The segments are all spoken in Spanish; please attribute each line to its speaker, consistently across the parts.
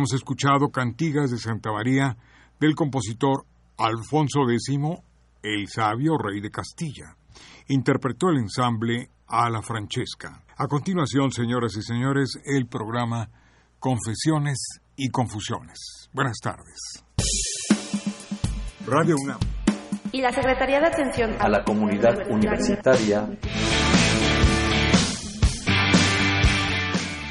Speaker 1: Hemos escuchado cantigas de Santa María del compositor Alfonso X, el sabio rey de Castilla. Interpretó el ensamble a la Francesca. A continuación, señoras y señores, el programa Confesiones y Confusiones. Buenas tardes. Radio UNAM.
Speaker 2: Y la Secretaría de Atención
Speaker 3: a la Comunidad Universitaria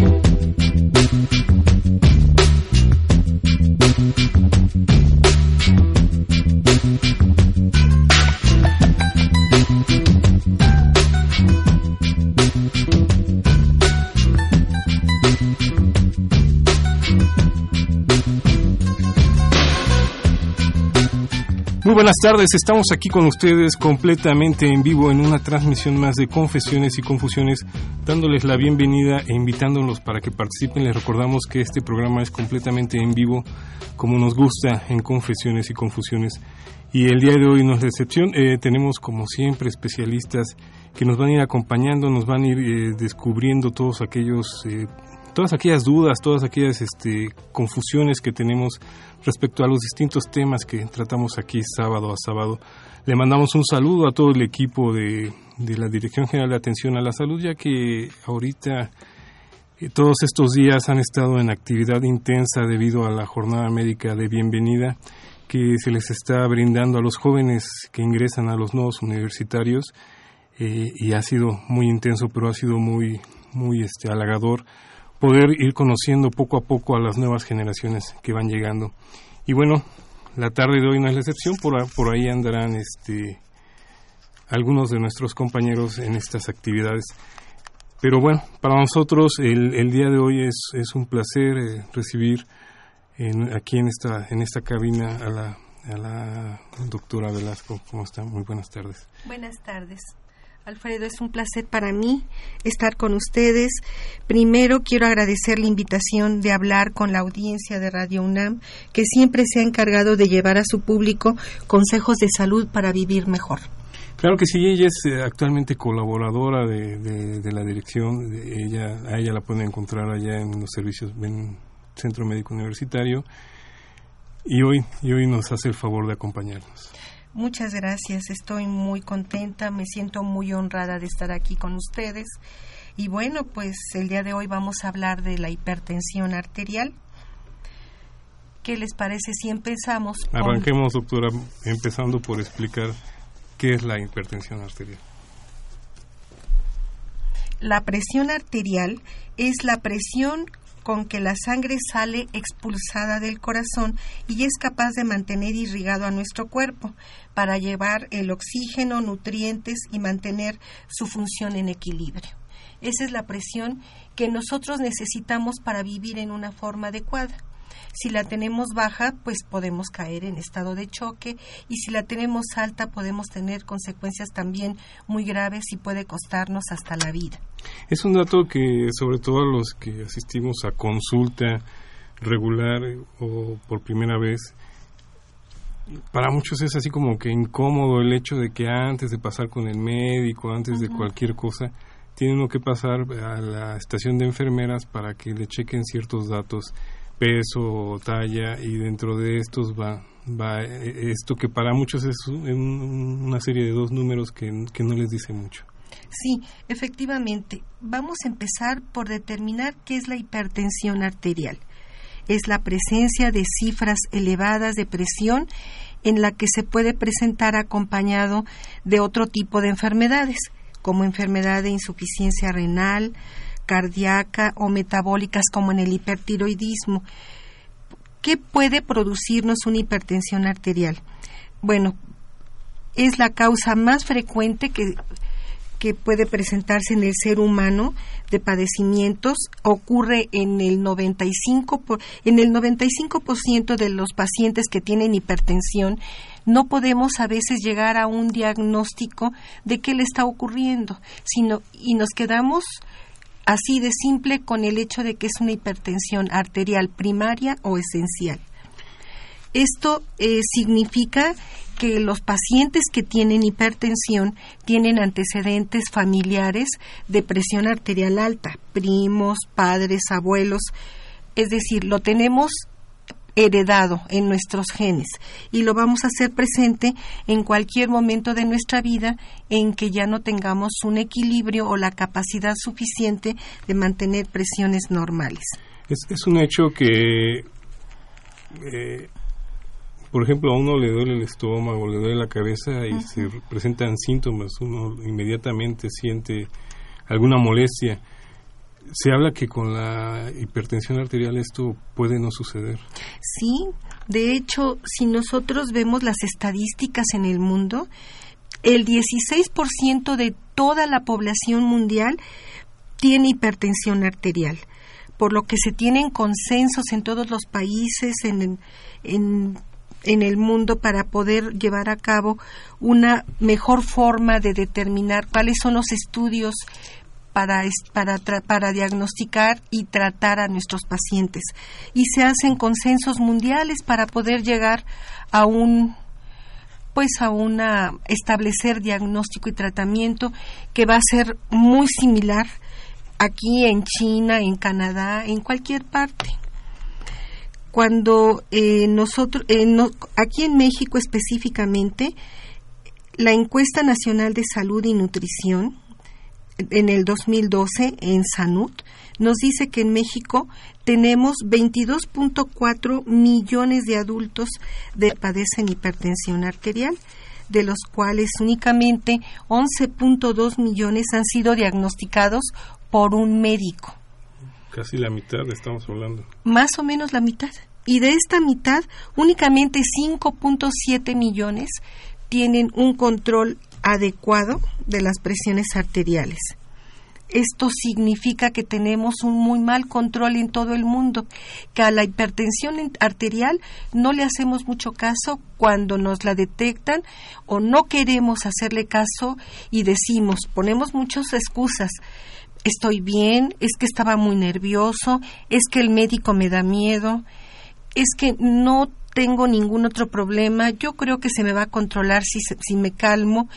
Speaker 2: Thank you.
Speaker 4: Buenas tardes, estamos aquí con ustedes completamente en vivo en una transmisión más de Confesiones y Confusiones, dándoles la bienvenida e invitándolos para que participen. Les recordamos que este programa es completamente en vivo, como nos gusta en Confesiones y Confusiones. Y el día de hoy no es excepción, eh, tenemos como siempre especialistas que nos van a ir acompañando, nos van a ir eh, descubriendo todos aquellos... Eh, todas aquellas dudas, todas aquellas este, confusiones que tenemos respecto a los distintos temas que tratamos aquí sábado a sábado. Le mandamos un saludo a todo el equipo de, la Dirección General de Atención a la Salud, ya que ahorita eh, todos estos días han estado en actividad intensa debido a la jornada médica de bienvenida que se les está brindando a los jóvenes que ingresan a los nuevos universitarios eh, y ha sido muy intenso, pero ha sido muy, muy este, halagador poder ir conociendo poco a poco a las nuevas generaciones que van llegando. Y bueno, la tarde de hoy no es la excepción, por, por ahí andarán este, algunos de nuestros compañeros en estas actividades. Pero bueno, para nosotros el, el día de hoy es, es un placer eh, recibir en, aquí en esta, en esta cabina a la, a la doctora Velasco. ¿Cómo está? Muy buenas tardes.
Speaker 5: Buenas tardes. Alfredo, es un placer para mí estar con ustedes. Primero quiero agradecer la invitación de hablar con la audiencia de Radio UNAM, que siempre se ha encargado de llevar a su público consejos de salud para vivir mejor.
Speaker 4: Claro que sí, ella es eh, actualmente colaboradora de, de, la dirección, ella, a ella la pueden encontrar allá en los servicios, en Centro Médico Universitario, y hoy, y hoy nos hace el favor de acompañarnos.
Speaker 5: Muchas gracias, estoy muy contenta, me siento muy honrada de estar aquí con ustedes. Y bueno, pues el día de hoy vamos a hablar de la hipertensión arterial. ¿Qué les parece si empezamos?
Speaker 4: Arranquemos, doctora, empezando por explicar qué es la hipertensión arterial.
Speaker 5: La presión arterial es la presión con que la sangre sale expulsada del corazón y es capaz de mantener irrigado a nuestro cuerpo para llevar el oxígeno, nutrientes y mantener su función en equilibrio. Esa es la presión que nosotros necesitamos para vivir en una forma adecuada. Si la tenemos baja, pues podemos caer en estado de choque y si la tenemos alta podemos tener consecuencias también muy graves y puede costarnos hasta la vida.
Speaker 4: Es un dato que sobre todo los que asistimos a consulta regular o por primera vez, para muchos es así como que incómodo el hecho de que antes de pasar con el médico, antes de cualquier cosa, tiene uno que pasar a la estación de enfermeras para que le chequen ciertos datos peso, talla y dentro de estos va, va eh, esto que para muchos es una serie de dos números que, que no les dice mucho.
Speaker 5: Sí, efectivamente. Vamos a empezar por determinar qué es la hipertensión arterial. Es la presencia de cifras elevadas de presión en la que se puede presentar acompañado de otro tipo de enfermedades, como enfermedad de insuficiencia renal, cardíaca o metabólicas como en el hipertiroidismo. ¿Qué puede producirnos una hipertensión arterial? Bueno, es la causa más frecuente que, que puede presentarse en el ser humano de padecimientos ocurre en el 95 por, en el 95% de los pacientes que tienen hipertensión no podemos a veces llegar a un diagnóstico de qué le está ocurriendo, sino y nos quedamos así de simple con el hecho de que es una hipertensión arterial primaria o esencial. Esto eh, significa que los pacientes que tienen hipertensión tienen antecedentes familiares de presión arterial alta, primos, padres, abuelos, es decir, lo tenemos heredado en nuestros genes. Y lo vamos a hacer presente en cualquier momento de nuestra vida en que ya no tengamos un equilibrio o la capacidad suficiente de mantener presiones normales.
Speaker 4: Es, un hecho que, eh, por ejemplo, a uno le duele el estómago, le duele la cabeza y se presentan síntomas, uno inmediatamente siente alguna molestia se habla que con la hipertensión arterial esto puede no suceder.
Speaker 5: Sí, de hecho, si nosotros vemos las estadísticas en el mundo, el 16% de toda la población mundial tiene hipertensión arterial, por lo que se tienen consensos en todos los países, en, en, en el mundo para poder llevar a cabo una mejor forma de determinar cuáles son los estudios para, para, para diagnosticar y tratar a nuestros pacientes. Y se hacen consensos mundiales para poder llegar a un pues a una establecer diagnóstico y tratamiento que va a ser muy similar aquí en China, en Canadá, en cualquier parte. Cuando eh, nosotros, eh, aquí en México específicamente, la encuesta nacional de salud y nutrición en el 2012 en Sanut nos dice que en México tenemos 22.4 millones de adultos que padecen hipertensión arterial, de los cuales únicamente 11.2 millones han sido diagnosticados por un médico.
Speaker 4: Casi la mitad estamos hablando.
Speaker 5: Más o menos la mitad. Y de esta mitad, únicamente 5.7 millones tienen un control adecuado de las presiones arteriales. esto significa que tenemos un muy mal control en todo el mundo, que a la hipertensión arterial no le hacemos mucho caso cuando nos la detectan o no queremos hacerle caso y decimos, ponemos muchas excusas. Estoy bien, es que estaba muy nervioso, es que el médico me da miedo, es que no tengo ningún otro problema, yo creo que se me va a controlar si, si me calmo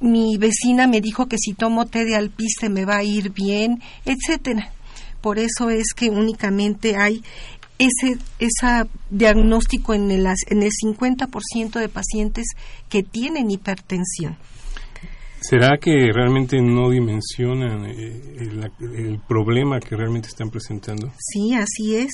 Speaker 5: mi vecina me dijo que si tomo té de alpiste me va a ir bien, etcétera. Por eso es que únicamente hay ese esa diagnóstico en el, en el 50% de pacientes que tienen hipertensión.
Speaker 4: ¿Será que realmente no dimensionan eh, el, el, problema que realmente están presentando?
Speaker 5: Sí, así es.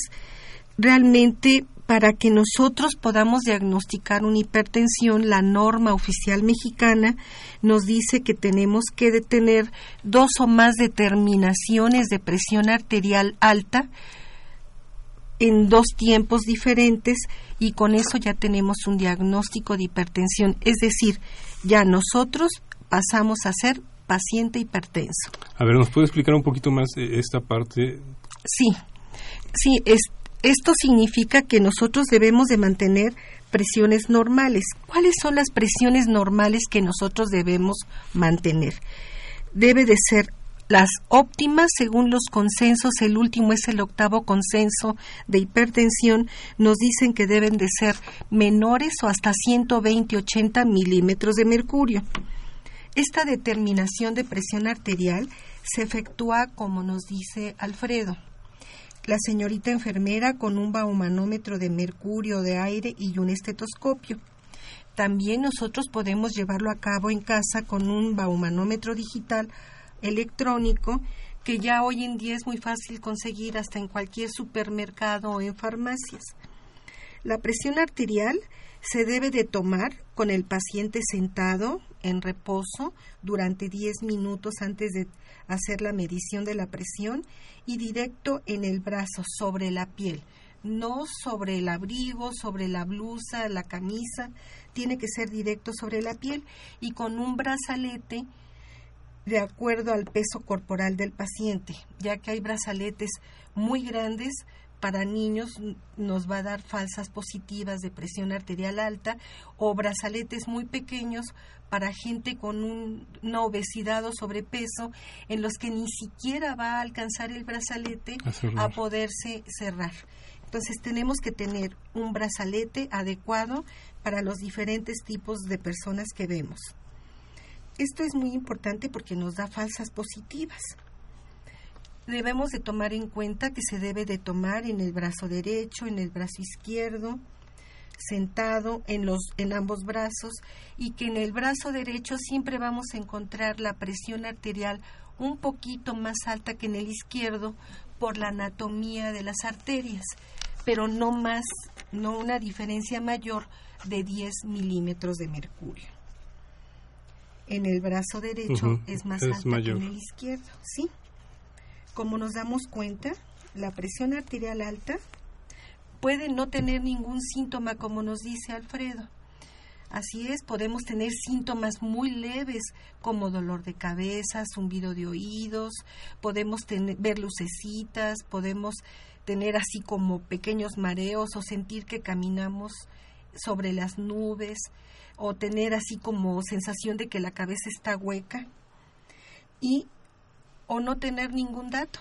Speaker 5: Realmente para que nosotros podamos diagnosticar una hipertensión, la norma oficial mexicana nos dice que tenemos que detener dos o más determinaciones de presión arterial alta en dos tiempos diferentes y con eso ya tenemos un diagnóstico de hipertensión. Es decir, ya nosotros pasamos a ser paciente hipertenso.
Speaker 4: A ver, ¿nos puede explicar un poquito más esta parte?
Speaker 5: Sí, sí, es, esto significa que nosotros debemos de mantener presiones normales. ¿Cuáles son las presiones normales que nosotros debemos mantener? Debe de ser las óptimas según los consensos, el último es el octavo consenso de hipertensión, nos dicen que deben de ser menores o hasta 120-80 milímetros de mercurio. Esta determinación de presión arterial se efectúa como nos dice Alfredo la señorita enfermera con un baumanómetro de mercurio de aire y un estetoscopio. También nosotros podemos llevarlo a cabo en casa con un baumanómetro digital electrónico que ya hoy en día es muy fácil conseguir hasta en cualquier supermercado o en farmacias. La presión arterial se debe de tomar con el paciente sentado en reposo durante 10 minutos antes de hacer la medición de la presión y directo en el brazo, sobre la piel, no sobre el abrigo, sobre la blusa, la camisa, tiene que ser directo sobre la piel y con un brazalete de acuerdo al peso corporal del paciente, ya que hay brazaletes muy grandes para niños nos va a dar falsas positivas de presión arterial alta o brazaletes muy pequeños para gente con una obesidad o sobrepeso en los que ni siquiera va a alcanzar el brazalete a, a poderse cerrar. Entonces tenemos que tener un brazalete adecuado para los diferentes tipos de personas que vemos. Esto es muy importante porque nos da falsas positivas debemos de tomar en cuenta que se debe de tomar en el brazo derecho, en el brazo izquierdo, sentado en los en ambos brazos y que en el brazo derecho siempre vamos a encontrar la presión arterial un poquito más alta que en el izquierdo por la anatomía de las arterias, pero no más, no una diferencia mayor de 10 milímetros de mercurio. En el brazo derecho es más alta que en el izquierdo, ¿sí? Como nos damos cuenta, la presión arterial alta puede no tener ningún síntoma, como nos dice Alfredo. Así es, podemos tener síntomas muy leves como dolor de cabeza, zumbido de oídos, podemos ver lucecitas, podemos tener así como pequeños mareos o sentir que caminamos sobre las nubes o tener así como sensación de que la cabeza está hueca. Y o no tener ningún dato.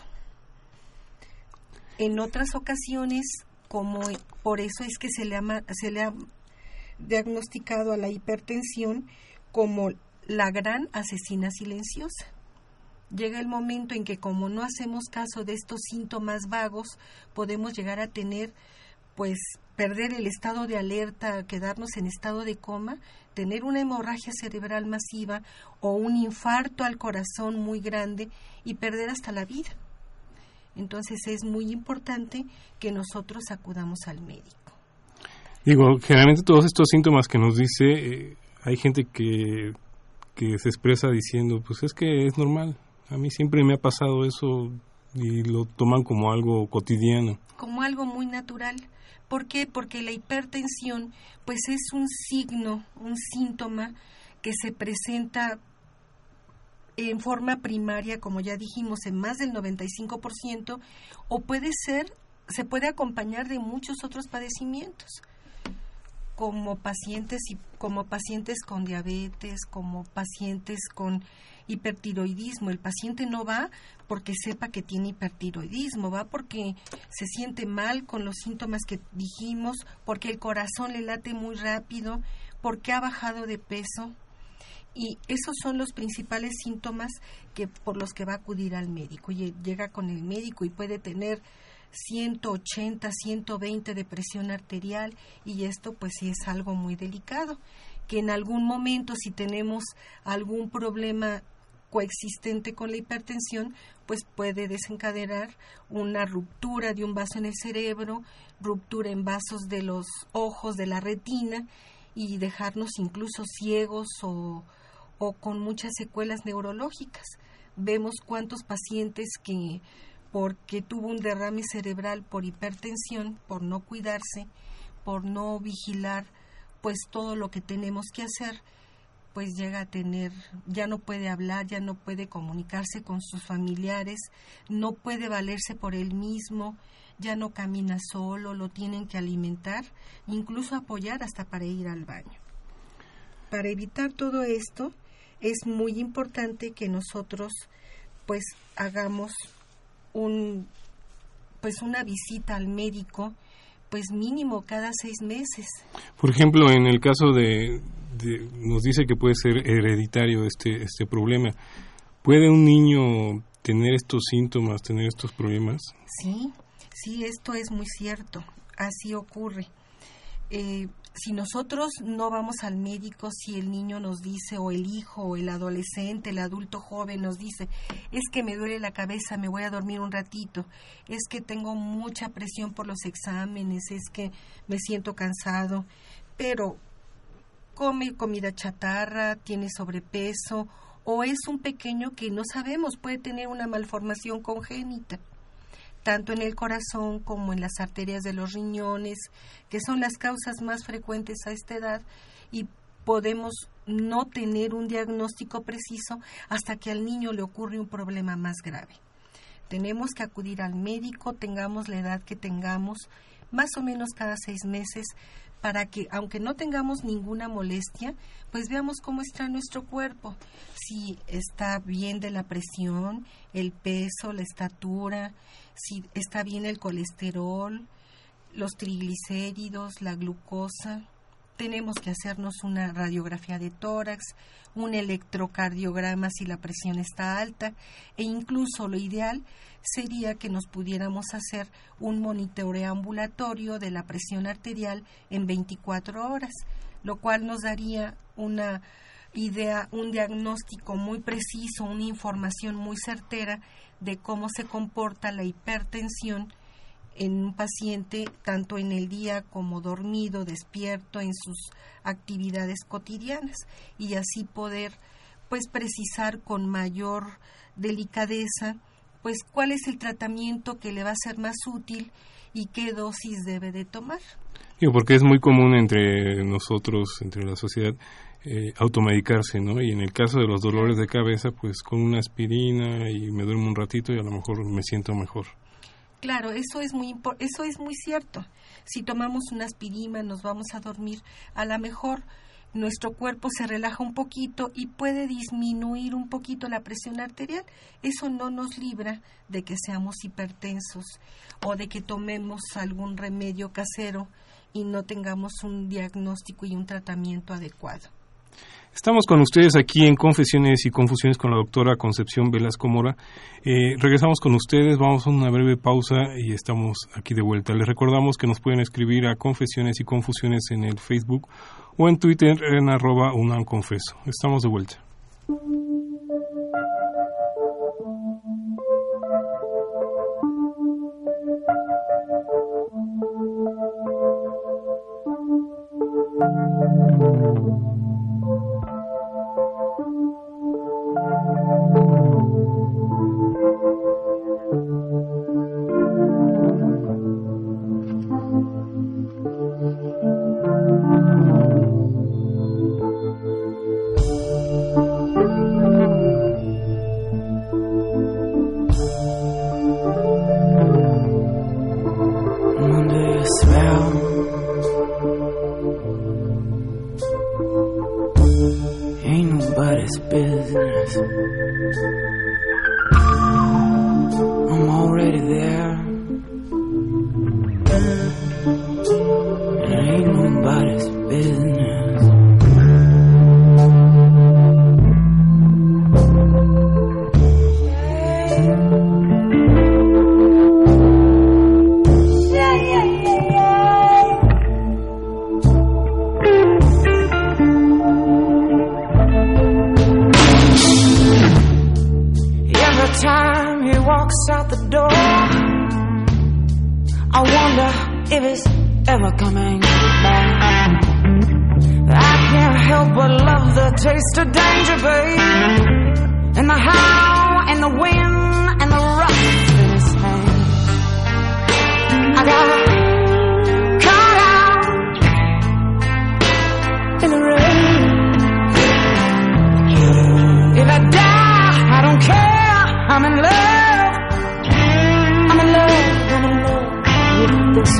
Speaker 5: En otras ocasiones, como por eso es que se le, ha, se le ha diagnosticado a la hipertensión como la gran asesina silenciosa. Llega el momento en que como no hacemos caso de estos síntomas vagos, podemos llegar a tener pues perder el estado de alerta, quedarnos en estado de coma, tener una hemorragia cerebral masiva o un infarto al corazón muy grande y perder hasta la vida. Entonces es muy importante que nosotros acudamos al médico.
Speaker 4: Digo, generalmente todos estos síntomas que nos dice, eh, hay gente que, que se expresa diciendo, pues es que es normal, a mí siempre me ha pasado eso y lo toman como algo cotidiano.
Speaker 5: Como algo muy natural. ¿Por qué? Porque la hipertensión pues es un signo, un síntoma que se presenta en forma primaria, como ya dijimos, en más del 95%, o puede ser, se puede acompañar de muchos otros padecimientos como pacientes y como pacientes con diabetes, como pacientes con hipertiroidismo. El paciente no va porque sepa que tiene hipertiroidismo, va porque se siente mal con los síntomas que dijimos, porque el corazón le late muy rápido, porque ha bajado de peso. Y esos son los principales síntomas que por los que va a acudir al médico. Y llega con el médico y puede tener 180, 120 de presión arterial y esto pues sí es algo muy delicado que en algún momento si tenemos algún problema coexistente con la hipertensión, pues puede desencadenar una ruptura de un vaso en el cerebro, ruptura en vasos de los ojos, de la retina y dejarnos incluso ciegos o, o con muchas secuelas neurológicas. Vemos cuántos pacientes que porque tuvo un derrame cerebral por hipertensión, por no cuidarse, por no vigilar pues todo lo que tenemos que hacer, pues llega a tener, ya no puede hablar, ya no puede comunicarse con sus familiares, no puede valerse por él mismo, ya no camina solo, lo tienen que alimentar, incluso apoyar hasta para ir al baño. Para evitar todo esto, es muy importante que nosotros pues hagamos un pues una visita al médico pues mínimo cada seis meses.
Speaker 4: Por ejemplo, en el caso de, nos dice que puede ser hereditario este este problema. ¿Puede un niño tener estos síntomas, tener estos problemas?
Speaker 5: Sí, sí, esto es muy cierto. Así ocurre. Eh, si nosotros no vamos al médico, si el niño nos dice, o el hijo, o el adolescente, el adulto joven nos dice, es que me duele la cabeza, me voy a dormir un ratito, es que tengo mucha presión por los exámenes, es que me siento cansado, pero come comida chatarra, tiene sobrepeso, o es un pequeño que no sabemos, puede tener una malformación congénita tanto en el corazón como en las arterias de los riñones, que son las causas más frecuentes a esta edad y podemos no tener un diagnóstico preciso hasta que al niño le ocurre un problema más grave. Tenemos que acudir al médico, tengamos la edad que tengamos, más o menos cada seis meses, para que, aunque no tengamos ninguna molestia, pues veamos cómo está nuestro cuerpo, si está bien de la presión, el peso, la estatura, si está bien el colesterol, los triglicéridos, la glucosa. Tenemos que hacernos una radiografía de tórax, un electrocardiograma si la presión está alta e incluso lo ideal sería que nos pudiéramos hacer un monitoreo ambulatorio de la presión arterial en 24 horas, lo cual nos daría una idea, un diagnóstico muy preciso, una información muy certera de cómo se comporta la hipertensión en un paciente tanto en el día como dormido, despierto en sus actividades cotidianas y así poder pues precisar con mayor delicadeza pues cuál es el tratamiento que le va a ser más útil y qué dosis debe de tomar.
Speaker 4: porque es muy común entre nosotros, entre la sociedad, eh, automedicarse, ¿no? Y en el caso de los dolores de cabeza, pues con una aspirina y me duermo un ratito y a lo mejor me siento mejor.
Speaker 5: Claro, eso es muy eso es muy cierto. Si tomamos una aspirina, nos vamos a dormir, a lo mejor nuestro cuerpo se relaja un poquito y puede disminuir un poquito la presión arterial. Eso no nos libra de que seamos hipertensos o de que tomemos algún remedio casero y no tengamos un diagnóstico y un tratamiento adecuado.
Speaker 4: Estamos con ustedes aquí en Confesiones y Confusiones con la doctora Concepción Velasco Mora. Eh, regresamos con ustedes, vamos a una breve pausa y estamos aquí de vuelta. Les recordamos que nos pueden escribir a Confesiones y Confusiones en el Facebook o en Twitter en arroba unanconfeso. Estamos de vuelta.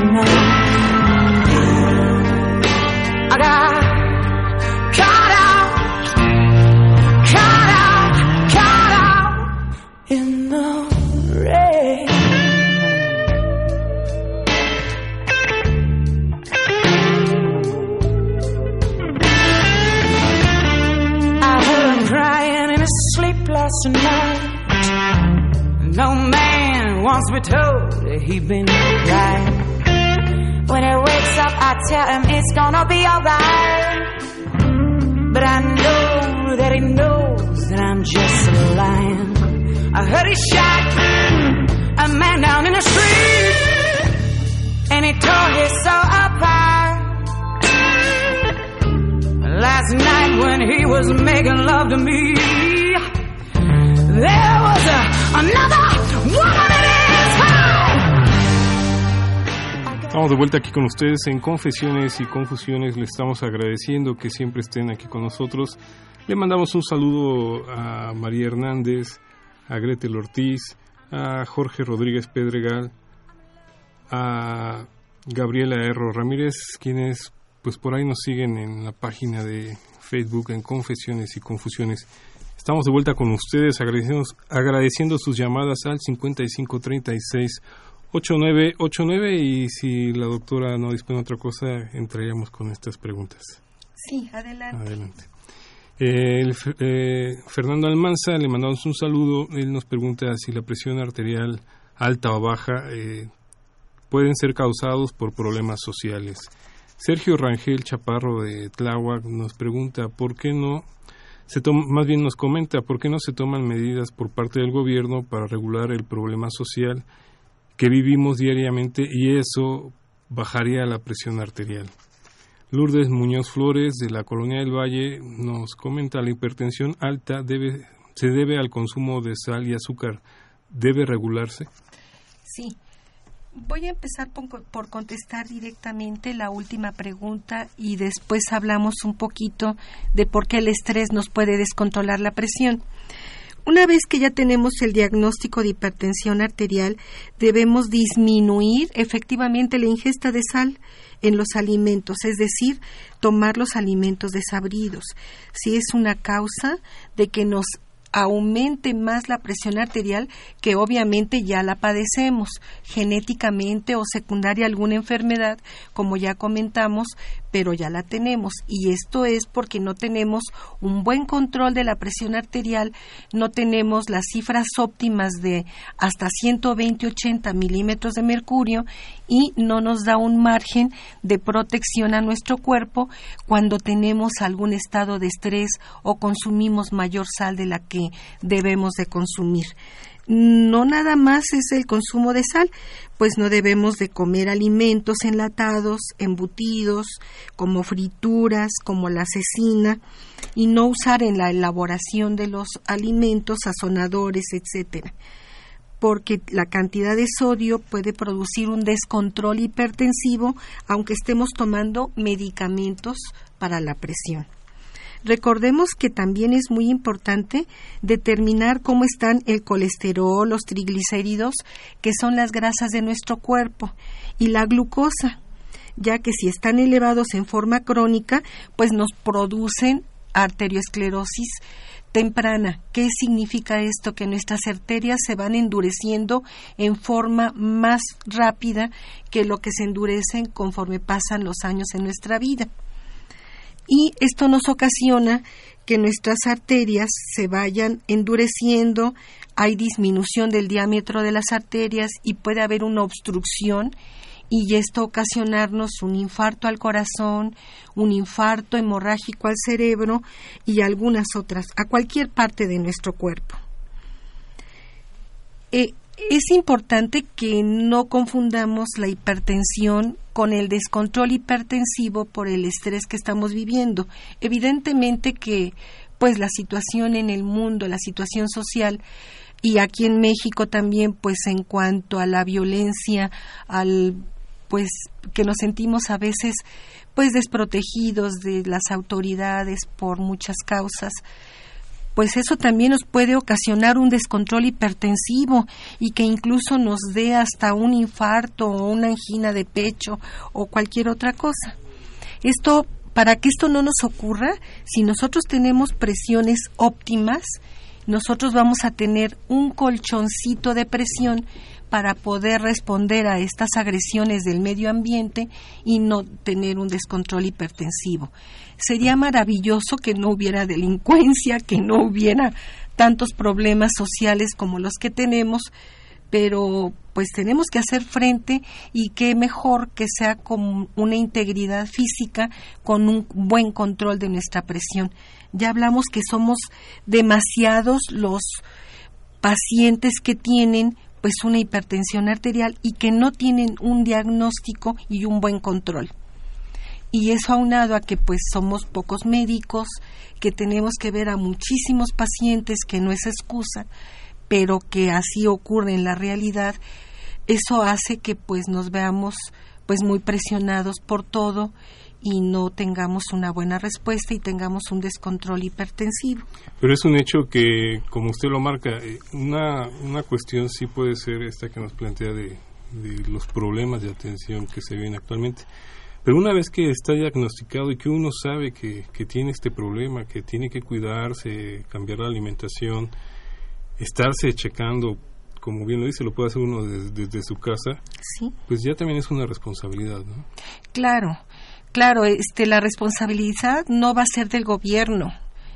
Speaker 4: tonight. Vuelta aquí con ustedes en Confesiones y Confusiones. Le estamos agradeciendo que siempre estén aquí con nosotros. Le mandamos un saludo a María Hernández, a Gretel Ortiz, a Jorge Rodríguez Pedregal, a Gabriela Erro Ramírez, quienes pues por ahí nos siguen en la página de Facebook en Confesiones y Confusiones. Estamos de vuelta con ustedes agradeciendo, agradeciendo sus llamadas al 5536 8989 y si la doctora no dispone de otra cosa, entraríamos con estas preguntas.
Speaker 5: Sí, adelante.
Speaker 4: Adelante. Eh, el eh, Fernando Almanza, le mandamos un saludo. Él nos pregunta si la presión arterial alta o baja eh, pueden ser causados por problemas sociales. Sergio Rangel Chaparro de Tláhuac nos pregunta por qué no se toma, más bien nos comenta por qué no se toman medidas por parte del gobierno para regular el problema social que vivimos diariamente y eso bajaría la presión arterial. Lourdes Muñoz Flores de la Colonia del Valle nos comenta la hipertensión alta debe, se debe al consumo de sal y azúcar. ¿Debe regularse?
Speaker 5: Sí. Voy a empezar por, por contestar directamente la última pregunta y después hablamos un poquito de por qué el estrés nos puede descontrolar la presión. Una vez que ya tenemos el diagnóstico de hipertensión arterial, debemos disminuir efectivamente la ingesta de sal en los alimentos, es decir, tomar los alimentos desabridos. Si es una causa de que nos aumente más la presión arterial que obviamente ya la padecemos genéticamente o secundaria a alguna enfermedad, como ya comentamos, pero ya la tenemos. Y esto es porque no tenemos un buen control de la presión arterial, no tenemos las cifras óptimas de hasta 120-80 milímetros de mercurio y no nos da un margen de protección a nuestro cuerpo cuando tenemos algún estado de estrés o consumimos mayor sal de la que debemos de consumir no nada más es el consumo de sal, pues no debemos de comer alimentos enlatados, embutidos, como frituras, como la cecina, y no usar en la elaboración de los alimentos sazonadores, etcétera porque la cantidad de sodio puede producir un descontrol hipertensivo aunque estemos tomando medicamentos para la presión. Recordemos que también es muy importante determinar cómo están el colesterol, los triglicéridos, que son las grasas de nuestro cuerpo, y la glucosa, ya que si están elevados en forma crónica, pues nos producen arteriosclerosis temprana. ¿Qué significa esto? Que nuestras arterias se van endureciendo en forma más rápida que lo que se endurecen conforme pasan los años en nuestra vida. Y esto nos ocasiona que nuestras arterias se vayan endureciendo, hay disminución del diámetro de las arterias y puede haber una obstrucción y esto ocasionarnos un infarto al corazón, un infarto hemorrágico al cerebro y algunas otras, a cualquier parte de nuestro cuerpo. Eh, es importante que no confundamos la hipertensión con el descontrol hipertensivo por el estrés que estamos viviendo. Evidentemente que pues la situación en el mundo, la situación social y aquí en México también pues en cuanto a la violencia, al pues que nos sentimos a veces pues desprotegidos de las autoridades por muchas causas pues eso también nos puede ocasionar un descontrol hipertensivo y que incluso nos dé hasta un infarto o una angina de pecho o cualquier otra cosa. Esto, para que esto no nos ocurra, si nosotros tenemos presiones óptimas, nosotros vamos a tener un colchoncito de presión para poder responder a estas agresiones del medio ambiente y no tener un descontrol hipertensivo. Sería maravilloso que no hubiera delincuencia, que no hubiera tantos problemas sociales como los que tenemos, pero pues tenemos que hacer frente y qué mejor que sea con una integridad física, con un buen control de nuestra presión. Ya hablamos que somos demasiados los pacientes que tienen pues una hipertensión arterial y que no tienen un diagnóstico y un buen control. Y eso aunado a que pues somos pocos médicos, que tenemos que ver a muchísimos pacientes, que no es excusa, pero que así ocurre en la realidad, eso hace que pues nos veamos pues muy presionados por todo y no tengamos una buena respuesta y tengamos un descontrol hipertensivo.
Speaker 4: Pero es un hecho que, como usted lo marca, eh, una, una cuestión sí puede ser esta que nos plantea de, de los problemas de atención que se viven actualmente. Pero una vez que está diagnosticado y que uno sabe que, que tiene este problema, que tiene que cuidarse, cambiar la alimentación, estarse checando, como bien lo dice, lo puede hacer uno desde, desde su casa,
Speaker 5: Sí.
Speaker 4: pues ya también es una responsabilidad, ¿no?
Speaker 5: Claro, claro, este, la responsabilidad no va a ser del gobierno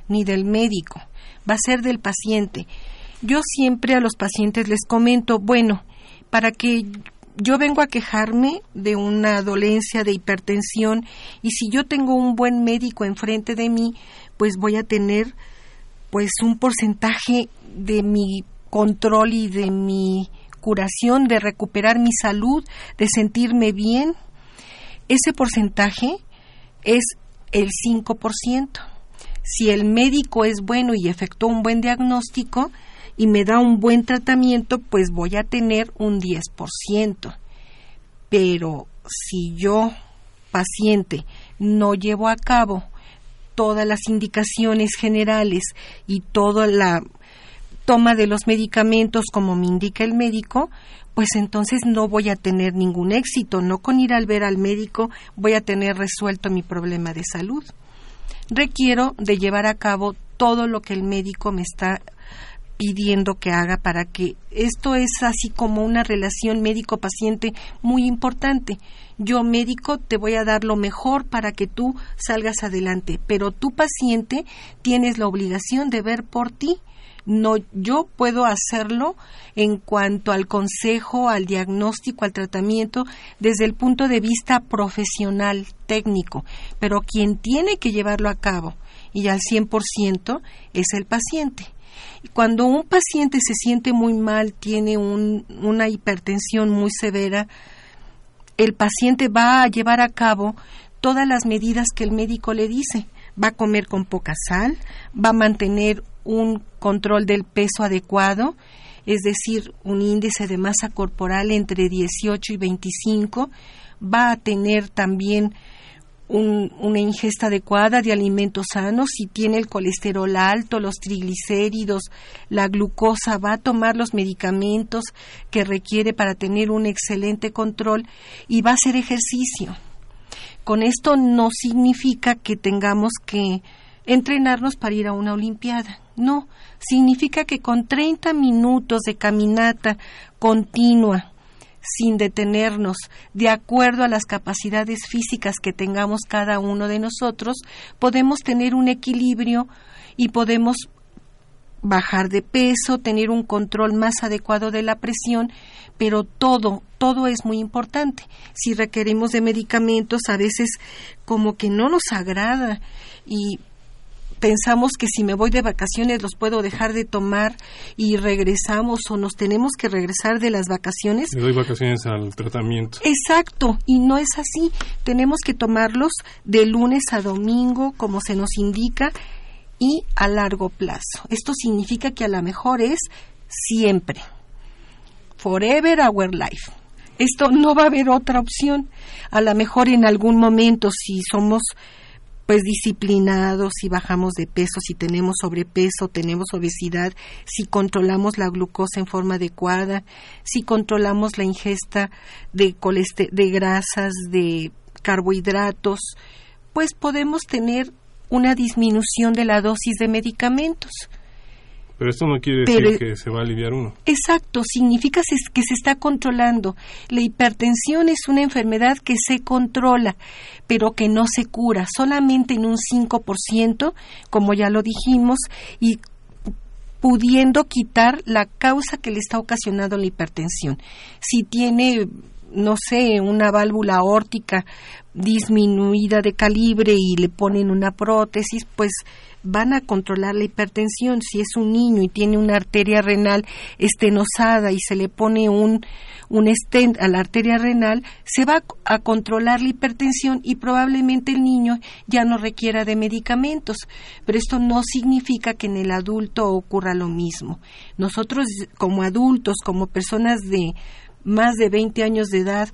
Speaker 5: ni del médico, va a ser del paciente. Yo siempre a los pacientes les comento, bueno, para que yo vengo a quejarme de una dolencia de hipertensión y si yo tengo un buen médico enfrente de mí, pues voy a tener pues un porcentaje de mi control y de mi curación, de recuperar mi salud, de sentirme bien. Ese porcentaje es el 5%. Si el médico es bueno y efectúa un buen diagnóstico y me da un buen tratamiento, pues voy a tener un 10%. Pero si yo, paciente, no llevo a cabo todas las indicaciones generales y toda la toma de los medicamentos como me indica el médico, pues entonces no voy a tener ningún éxito. No con ir al ver al médico voy a tener resuelto mi problema de salud. Requiero de llevar a cabo todo lo que el médico me está pidiendo que haga para que esto es así como una relación médico-paciente muy importante. Yo médico te voy a dar lo mejor para que tú salgas adelante, pero tú paciente tienes la obligación de ver por ti. No, yo puedo hacerlo en cuanto al consejo, al diagnóstico, al tratamiento, desde el punto de vista profesional, técnico, pero quien tiene que llevarlo a cabo y al 100% es el paciente. Cuando un paciente se siente muy mal, tiene un, una hipertensión muy severa, el paciente va a llevar a cabo todas las medidas que el médico le dice. Va a comer con poca sal, va a mantener un control del peso adecuado, es decir, un índice de masa corporal entre 18 y 25, va a tener también un, una ingesta adecuada de alimentos sanos, si tiene el colesterol alto, los triglicéridos, la glucosa, va a tomar los medicamentos que requiere para tener un excelente control y va a hacer ejercicio. Con esto no significa que tengamos que entrenarnos para ir a una Olimpiada. No, significa que con 30 minutos de caminata continua, sin detenernos, de acuerdo a las capacidades físicas que tengamos cada uno de nosotros, podemos tener un equilibrio y podemos bajar de peso, tener un control más adecuado de la presión, pero todo, todo es muy importante. Si requerimos de medicamentos, a veces como que no nos agrada y pensamos que si me voy de vacaciones los puedo dejar de tomar y regresamos o nos tenemos que regresar de las vacaciones.
Speaker 4: Le doy vacaciones al tratamiento.
Speaker 5: Exacto, y no es así. Tenemos que tomarlos de lunes a domingo, como se nos indica, y a largo plazo. Esto significa que a lo mejor es siempre. Forever our life. Esto no va a haber otra opción. A lo mejor en algún momento, si somos pues disciplinados, si bajamos de peso, si tenemos sobrepeso, tenemos obesidad, si controlamos la glucosa en forma adecuada, si controlamos la ingesta de, de grasas, de carbohidratos, pues podemos tener una disminución de la dosis de medicamentos.
Speaker 4: Pero esto no quiere decir que se va a aliviar uno.
Speaker 5: Exacto, significa que se está controlando. La hipertensión es una enfermedad que se controla, pero que no se cura, solamente en un 5%, como ya lo dijimos, y pudiendo quitar la causa que le está ocasionando la hipertensión. Si tiene no sé, una válvula órtica disminuida de calibre y le ponen una prótesis, pues van a controlar la hipertensión. Si es un niño y tiene una arteria renal estenosada y se le pone un, un stent a la arteria renal, se va a controlar la hipertensión y probablemente el niño ya no requiera de medicamentos. Pero esto no significa que en el adulto ocurra lo mismo. Nosotros como adultos, como personas de más de 20 años de edad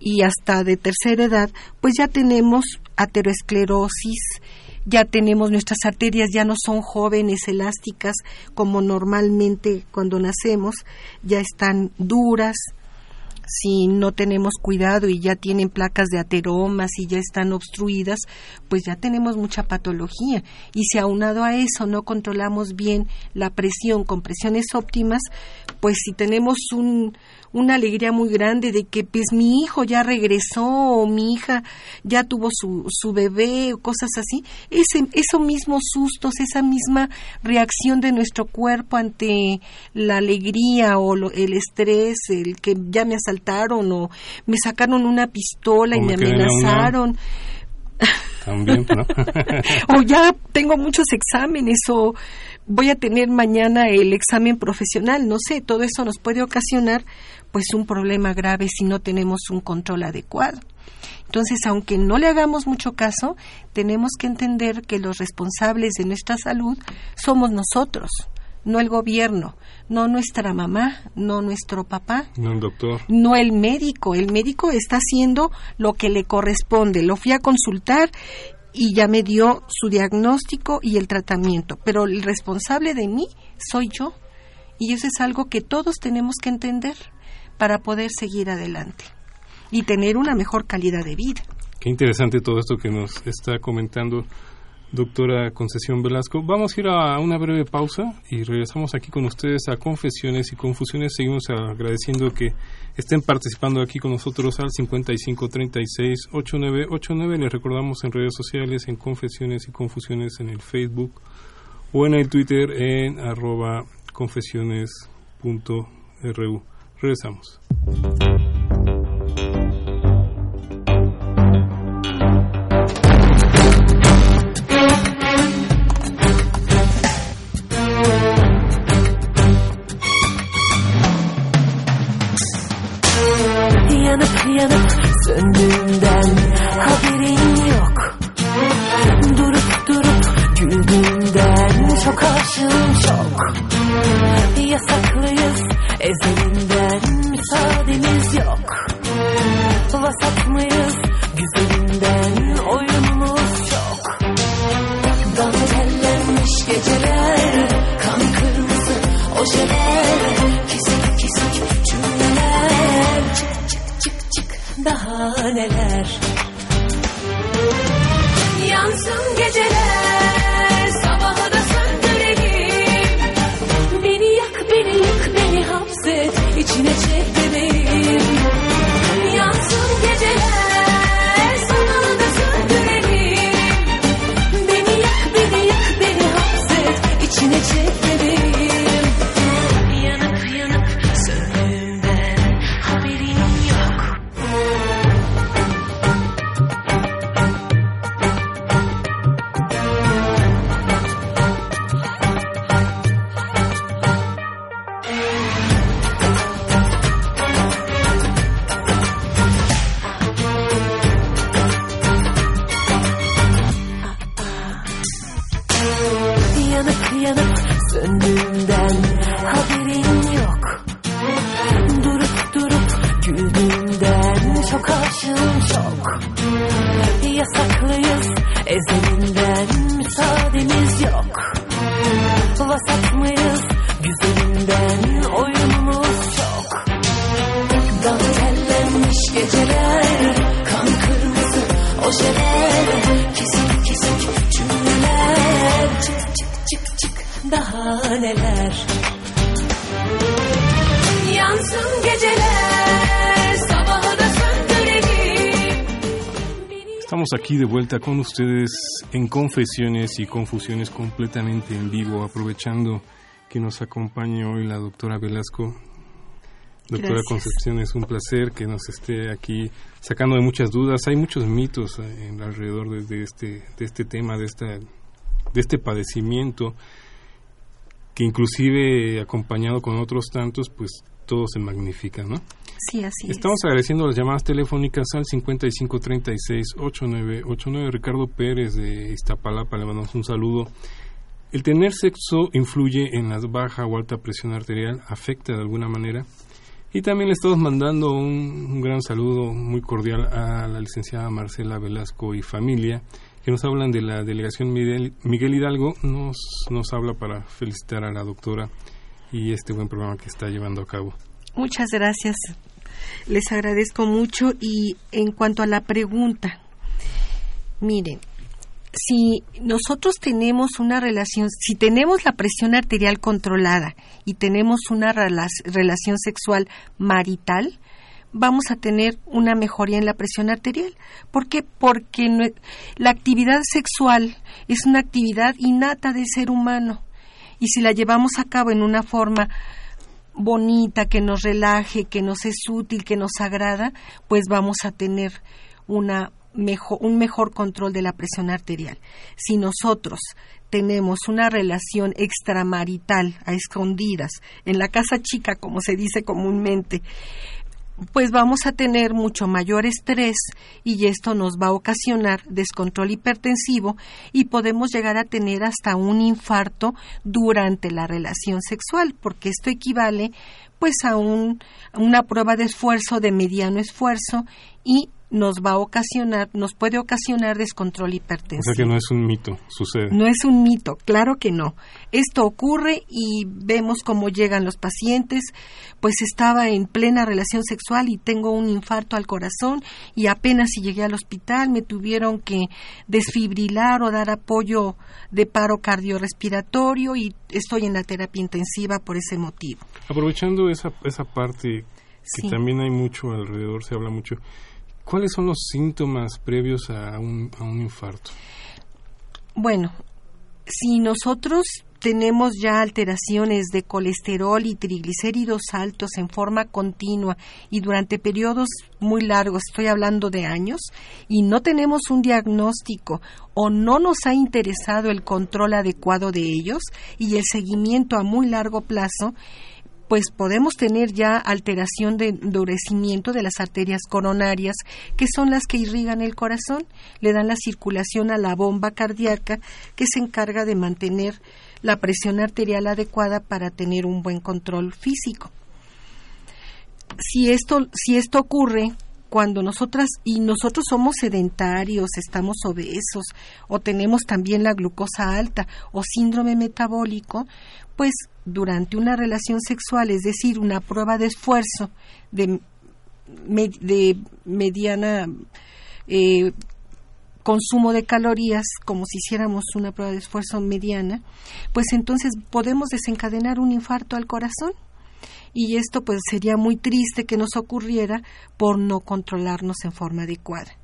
Speaker 5: y hasta de tercera edad, pues ya tenemos ateroesclerosis, ya tenemos nuestras arterias ya no son jóvenes elásticas como normalmente cuando nacemos, ya están duras, si no tenemos cuidado y ya tienen placas de ateromas y ya están obstruidas, pues ya tenemos mucha patología. Y si aunado a eso no controlamos bien la presión con presiones óptimas, pues si tenemos un, una alegría muy grande de que pues mi hijo ya regresó o mi hija ya tuvo su, su bebé o cosas así, ese, esos mismos sustos, esa misma reacción de nuestro cuerpo ante la alegría o el estrés, el que ya me asaltaron o me sacaron una pistola y me amenazaron.
Speaker 4: También,
Speaker 5: o ya tengo muchos exámenes o voy a tener mañana el examen profesional, no sé, todo eso nos puede ocasionar pues un problema grave si no tenemos un control adecuado. Entonces, aunque no le hagamos mucho caso, tenemos que entender que los responsables de nuestra salud somos nosotros, no el gobierno, no nuestra mamá, no nuestro papá,
Speaker 4: no el doctor,
Speaker 5: no el médico. El médico está haciendo lo que le corresponde. Lo fui a consultar y ya me dio su diagnóstico y el tratamiento, pero el responsable de mí soy yo. Y eso es algo que todos tenemos que entender para poder seguir adelante y tener una mejor calidad de vida.
Speaker 4: Qué interesante todo esto que nos está comentando doctora Concesión Velasco. Vamos a ir a una breve pausa y regresamos aquí con ustedes a Confesiones y Confusiones. Seguimos agradeciendo que estén participando aquí con nosotros al 5536-8989. Les recordamos en redes sociales, en Confesiones y Confusiones en el Facebook o en el Twitter en arroba confesiones.ru. Regresamos.
Speaker 6: Yanıp yanıp söndüğünden haberin yok Durup durup güldüğünden çok aşığım çok güldüğümden çok aşığım çok Yasaklıyız. Ezelinden müsaademiz yok. Vasat mıyız? Güzelinden oyunumuz çok. Dantellenmiş geceler kan kırmızı ojeler. Kesik kesik cümleler çık çık çık çık daha neler
Speaker 4: Estamos aquí de vuelta con ustedes en confesiones y confusiones completamente en vivo, aprovechando que nos acompañe hoy la doctora Velasco. Doctora
Speaker 5: Gracias.
Speaker 4: Concepción, es un placer que nos esté aquí sacando de muchas dudas. Hay muchos mitos eh, en alrededor de, de este, de este tema, de, esta, de este padecimiento, que inclusive acompañado con otros tantos, pues todo se magnifica, ¿no?
Speaker 5: Sí, así
Speaker 4: Estamos agradeciendo las llamadas telefónicas al 5536-8989. Ricardo Pérez de Iztapalapa, le mandamos un saludo. ¿El tener sexo influye en la baja o alta presión arterial? ¿Afecta de alguna manera? Y también le estamos mandando un, un gran saludo muy cordial a la licenciada Marcela Velasco y familia, que nos hablan de la delegación Miguel, Miguel Hidalgo. Nos, nos habla para felicitar a la doctora y este buen programa que está llevando a cabo.
Speaker 5: Muchas gracias. Les agradezco mucho y en cuanto a la pregunta, miren, si nosotros tenemos una relación, si tenemos la presión arterial controlada y tenemos una rela- relación sexual marital, vamos a tener una mejoría en la presión arterial. ¿Por qué? Porque la actividad sexual es una actividad innata del ser humano y si la llevamos a cabo en una forma bonita, que nos relaje, que nos es útil, que nos agrada, pues vamos a tener una mejor, un mejor control de la presión arterial. Si nosotros tenemos una relación extramarital a escondidas, en la casa chica, como se dice comúnmente, pues vamos a tener mucho mayor estrés y esto nos va a ocasionar descontrol hipertensivo y podemos llegar a tener hasta un infarto durante la relación sexual, porque esto equivale pues a, un, una prueba de esfuerzo de mediano esfuerzo y nos va a ocasionar, nos puede ocasionar descontrol
Speaker 4: O
Speaker 5: hipertensivo.
Speaker 4: sea que no es un mito, sucede.
Speaker 5: No es un mito, claro que no. Esto ocurre y vemos cómo llegan los pacientes, pues estaba en plena relación sexual y tengo un infarto al corazón y apenas si llegué al hospital me tuvieron que desfibrilar o dar apoyo de paro cardiorrespiratorio y estoy en la terapia intensiva por ese motivo.
Speaker 4: Aprovechando esa, esa parte que
Speaker 5: Sí.
Speaker 4: también hay mucho alrededor, se habla mucho, ¿cuáles son los síntomas previos a un, a un infarto?
Speaker 5: Bueno, si nosotros tenemos ya alteraciones de colesterol y triglicéridos altos en forma continua y durante periodos muy largos, estoy hablando de años, y no tenemos un diagnóstico o no nos ha interesado el control adecuado de ellos y el seguimiento a muy largo plazo, pues podemos tener ya alteración de endurecimiento de las arterias coronarias, que son las que irrigan el corazón, le dan la circulación a la bomba cardíaca que se encarga de mantener la presión arterial adecuada para tener un buen control físico. Si esto, si esto ocurre cuando nosotras y nosotros somos sedentarios, estamos obesos o tenemos también la glucosa alta o síndrome metabólico, pues durante una relación sexual, es decir, una prueba de esfuerzo de, de mediana eh, consumo de calorías, como si hiciéramos una prueba de esfuerzo mediana, pues entonces podemos desencadenar un infarto al corazón. Y esto pues sería muy triste que nos ocurriera por no controlarnos en forma adecuada.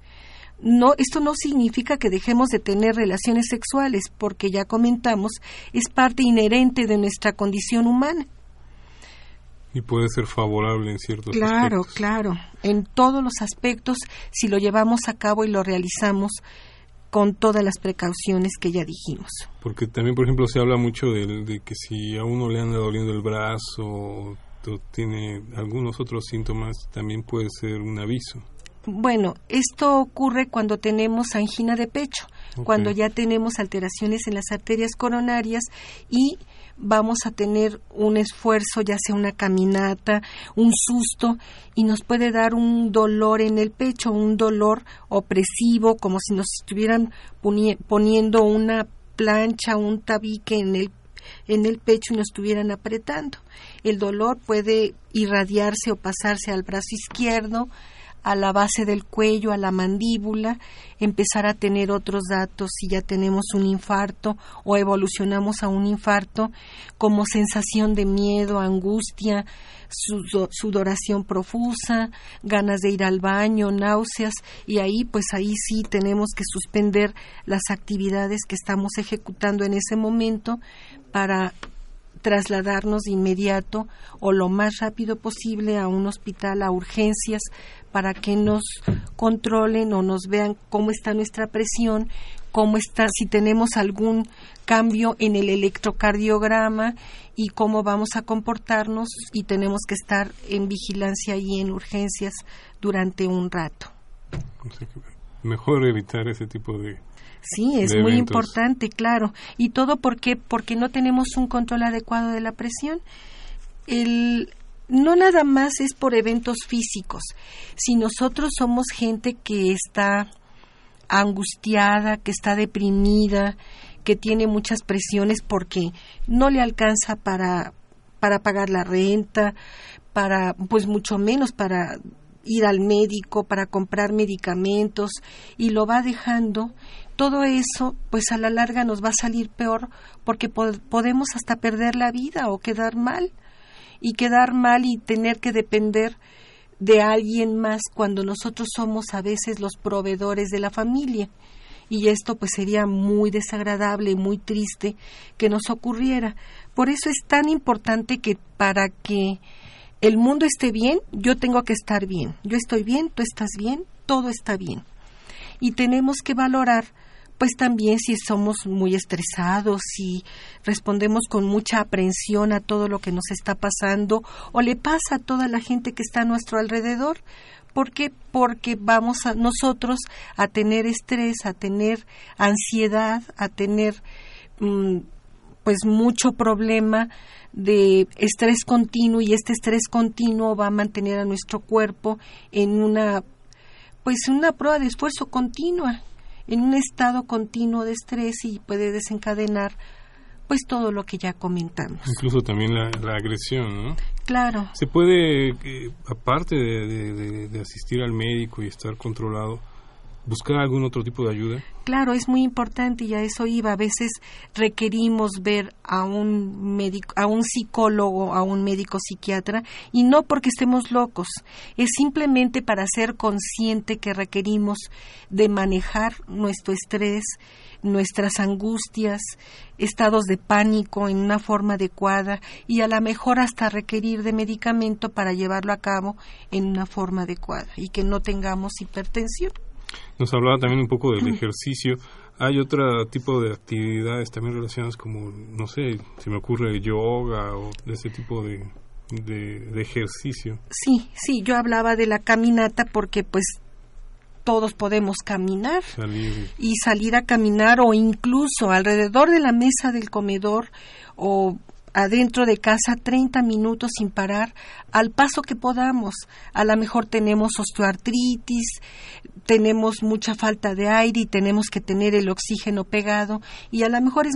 Speaker 5: No, esto no significa que dejemos de tener relaciones sexuales, porque ya comentamos, es parte inherente de nuestra condición humana.
Speaker 4: Y puede ser favorable en ciertos
Speaker 5: Claro,
Speaker 4: aspectos.
Speaker 5: claro. En todos los aspectos, si lo llevamos a cabo y lo realizamos con todas las precauciones que ya dijimos.
Speaker 4: Porque también, por ejemplo, se habla mucho de, de que si a uno le anda doliendo el brazo o tiene algunos otros síntomas, también puede ser un aviso.
Speaker 5: Bueno, esto ocurre cuando tenemos angina de pecho, cuando ya tenemos alteraciones en las arterias coronarias y vamos a tener un esfuerzo, ya sea una caminata, un susto, y nos puede dar un dolor en el pecho, un dolor opresivo, como si nos estuvieran poni- poniendo una plancha, un tabique en el en el pecho y nos estuvieran apretando. El dolor puede irradiarse o pasarse al brazo izquierdo, a la base del cuello, a la mandíbula, empezar a tener otros datos si ya tenemos un infarto o evolucionamos a un infarto, como sensación de miedo, angustia, sudo- sudoración profusa, ganas de ir al baño, náuseas, y ahí pues ahí sí tenemos que suspender las actividades que estamos ejecutando en ese momento para trasladarnos de inmediato o lo más rápido posible a un hospital, a urgencias, para que nos controlen o nos vean cómo está nuestra presión, cómo está, si tenemos algún cambio en el electrocardiograma y cómo vamos a comportarnos y tenemos que estar en vigilancia y en urgencias durante un rato.
Speaker 4: Mejor evitar ese tipo de...
Speaker 5: Sí, es muy
Speaker 4: eventos.
Speaker 5: importante, claro. Y todo porque porque no tenemos un control adecuado de la presión. El no nada más es por eventos físicos. Si nosotros somos gente que está angustiada, que está deprimida, que tiene muchas presiones porque no le alcanza para para pagar la renta, para pues mucho menos para ir al médico, para comprar medicamentos y lo va dejando, todo eso pues a la larga nos va a salir peor porque po- podemos hasta perder la vida o quedar mal y quedar mal y tener que depender de alguien más cuando nosotros somos a veces los proveedores de la familia y esto pues sería muy desagradable, muy triste que nos ocurriera. Por eso es tan importante que para que el mundo esté bien, yo tengo que estar bien. Yo estoy bien, tú estás bien, todo está bien. Y tenemos que valorar pues también si somos muy estresados, si respondemos con mucha aprensión a todo lo que nos está pasando o le pasa a toda la gente que está a nuestro alrededor. ¿Por qué? Porque vamos a nosotros a tener estrés, a tener ansiedad, a tener mm, pues mucho problema de estrés continuo y este estrés continuo va a mantener a nuestro cuerpo en una pues una prueba de esfuerzo continua, en un estado continuo de estrés y puede desencadenar pues todo lo que ya comentamos.
Speaker 4: Incluso también la, la agresión, ¿no?
Speaker 5: Claro.
Speaker 4: Se puede, eh, aparte de, de- de- de asistir al médico y estar controlado, buscar algún otro tipo de ayuda.
Speaker 5: Claro, es muy importante y a eso iba. A veces requerimos ver a un médico, a un psicólogo, a un médico psiquiatra y no porque estemos locos, es simplemente para ser consciente que requerimos de manejar nuestro estrés, nuestras angustias, estados de pánico en una forma adecuada y a lo mejor hasta requerir de medicamento para llevarlo a cabo en una forma adecuada y que no tengamos hipertensión.
Speaker 4: Nos hablaba también un poco del ejercicio. Hay otro tipo de actividades también relacionadas como, no sé, se me ocurre yoga o ese tipo de, de, de ejercicio.
Speaker 5: Sí, sí, yo hablaba de la caminata porque pues todos podemos caminar
Speaker 4: Salir
Speaker 5: y salir a caminar o incluso alrededor de la mesa del comedor o adentro de casa 30 minutos sin parar al paso que podamos. A lo mejor tenemos osteoartritis, tenemos mucha falta de aire y tenemos que tener el oxígeno pegado y a lo mejor es